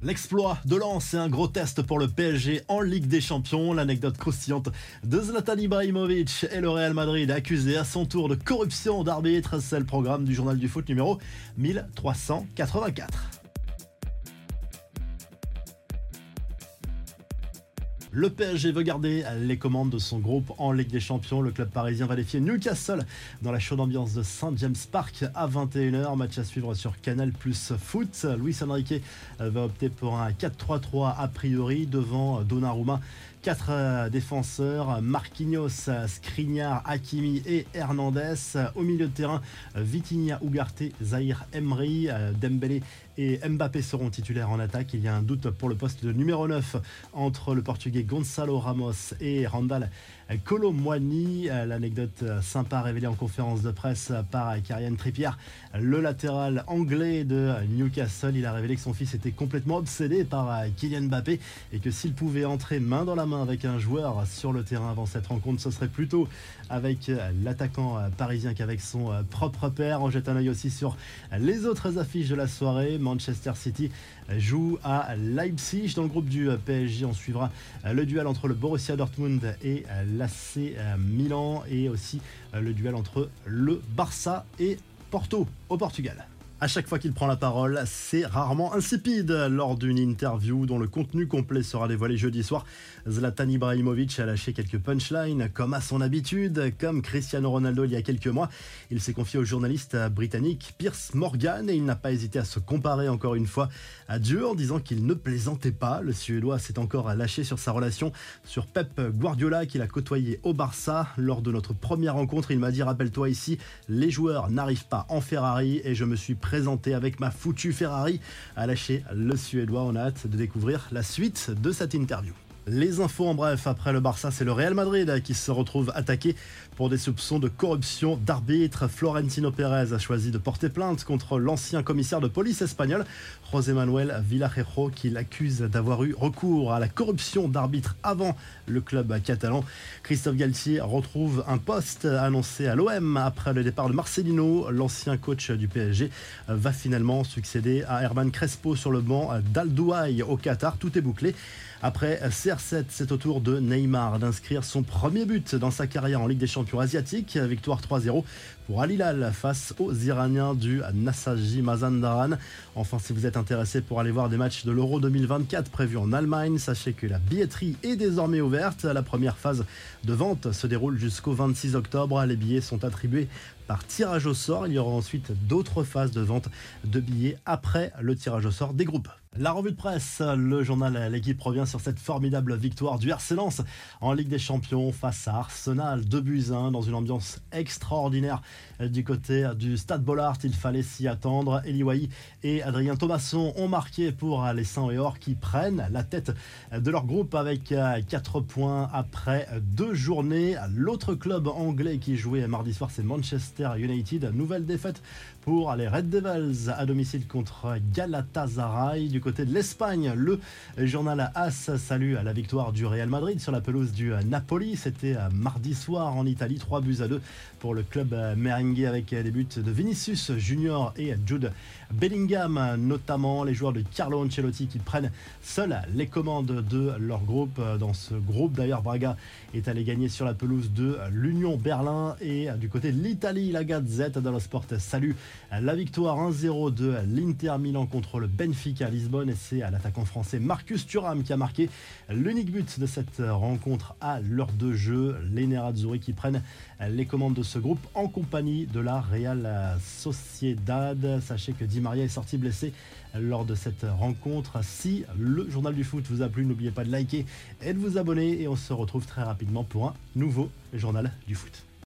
L'exploit de Lens est un gros test pour le PSG en Ligue des Champions. L'anecdote croustillante de Zlatan Ibrahimovic et le Real Madrid accusé à son tour de corruption d'arbitre. C'est le programme du journal du foot numéro 1384. Le PSG veut garder les commandes de son groupe en Ligue des Champions. Le club parisien va défier Newcastle dans la chaude ambiance de Saint James Park à 21h. Match à suivre sur Canal Plus Foot. Luis Enrique va opter pour un 4-3-3 a priori devant Donnarumma Quatre euh, défenseurs, Marquinhos, Skriniar, Hakimi et Hernandez. Au milieu de terrain, Vitinha, Ugarte, Zahir Emery, euh, Dembélé et Mbappé seront titulaires en attaque. Il y a un doute pour le poste de numéro 9 entre le portugais Gonzalo Ramos et Randall Colomwani. Euh, l'anecdote sympa révélée en conférence de presse par Karian Trippier, le latéral anglais de Newcastle. Il a révélé que son fils était complètement obsédé par Kylian Mbappé et que s'il pouvait entrer main dans la main avec un joueur sur le terrain avant cette rencontre. Ce serait plutôt avec l'attaquant parisien qu'avec son propre père. On jette un œil aussi sur les autres affiches de la soirée. Manchester City joue à Leipzig. Dans le groupe du PSG, on suivra le duel entre le Borussia Dortmund et l'AC Milan et aussi le duel entre le Barça et Porto au Portugal. À chaque fois qu'il prend la parole, c'est rarement insipide. Lors d'une interview dont le contenu complet sera dévoilé jeudi soir, Zlatan Ibrahimovic a lâché quelques punchlines, comme à son habitude, comme Cristiano Ronaldo il y a quelques mois. Il s'est confié au journaliste britannique Pierce Morgan et il n'a pas hésité à se comparer encore une fois à Dieu en disant qu'il ne plaisantait pas. Le Suédois s'est encore lâché sur sa relation sur Pep Guardiola qu'il a côtoyé au Barça. Lors de notre première rencontre, il m'a dit Rappelle-toi ici, les joueurs n'arrivent pas en Ferrari et je me suis présenté avec ma foutue Ferrari, a lâché le Suédois. On a hâte de découvrir la suite de cette interview. Les infos en bref, après le Barça, c'est le Real Madrid qui se retrouve attaqué pour des soupçons de corruption d'arbitre. Florentino Pérez a choisi de porter plainte contre l'ancien commissaire de police espagnol, José Manuel Villarejo, qui l'accuse d'avoir eu recours à la corruption d'arbitre avant le club catalan. Christophe Galtier retrouve un poste annoncé à l'OM après le départ de Marcelino. L'ancien coach du PSG va finalement succéder à Herman Crespo sur le banc d'Aldouaï au Qatar. Tout est bouclé. Après CR7, c'est au tour de Neymar d'inscrire son premier but dans sa carrière en Ligue des Champions asiatiques. Victoire 3-0 pour Al Hilal face aux Iraniens du Nasaji Mazandaran. Enfin, si vous êtes intéressé pour aller voir des matchs de l'Euro 2024 prévus en Allemagne, sachez que la billetterie est désormais ouverte. La première phase de vente se déroule jusqu'au 26 octobre. Les billets sont attribués par tirage au sort. Il y aura ensuite d'autres phases de vente de billets après le tirage au sort des groupes. La revue de presse, le journal L'équipe revient sur cette formidable victoire du RC en Ligue des Champions face à Arsenal, 2 buts 1 dans une ambiance extraordinaire du côté du Stade Bollard. Il fallait s'y attendre. Eli et Adrien Thomasson ont marqué pour les Saints et Or qui prennent la tête de leur groupe avec 4 points après deux journées. L'autre club anglais qui jouait mardi soir, c'est Manchester United. Nouvelle défaite pour les Red Devils à domicile contre Galatasaray. Du côté de l'Espagne, le journal AS salue la victoire du Real Madrid sur la pelouse du Napoli. C'était mardi soir en Italie, 3 buts à 2 pour le club merengue avec des buts de Vinicius Junior et Jude Bellingham, notamment les joueurs de Carlo Ancelotti qui prennent seuls les commandes de leur groupe. Dans ce groupe, d'ailleurs, Braga est allé gagner sur la pelouse de l'Union Berlin et du côté de l'Italie, la Gazette dello Sport salue la victoire 1-0 de l'Inter Milan contre le Benfica Lisbonne et c'est à l'attaquant français Marcus Thuram qui a marqué l'unique but de cette rencontre à l'heure de jeu. Les Nerazzurri qui prennent les commandes de ce groupe en compagnie de la Real Sociedad. Sachez que Di Maria est sorti blessé lors de cette rencontre. Si le journal du foot vous a plu, n'oubliez pas de liker et de vous abonner et on se retrouve très rapidement pour un nouveau journal du foot.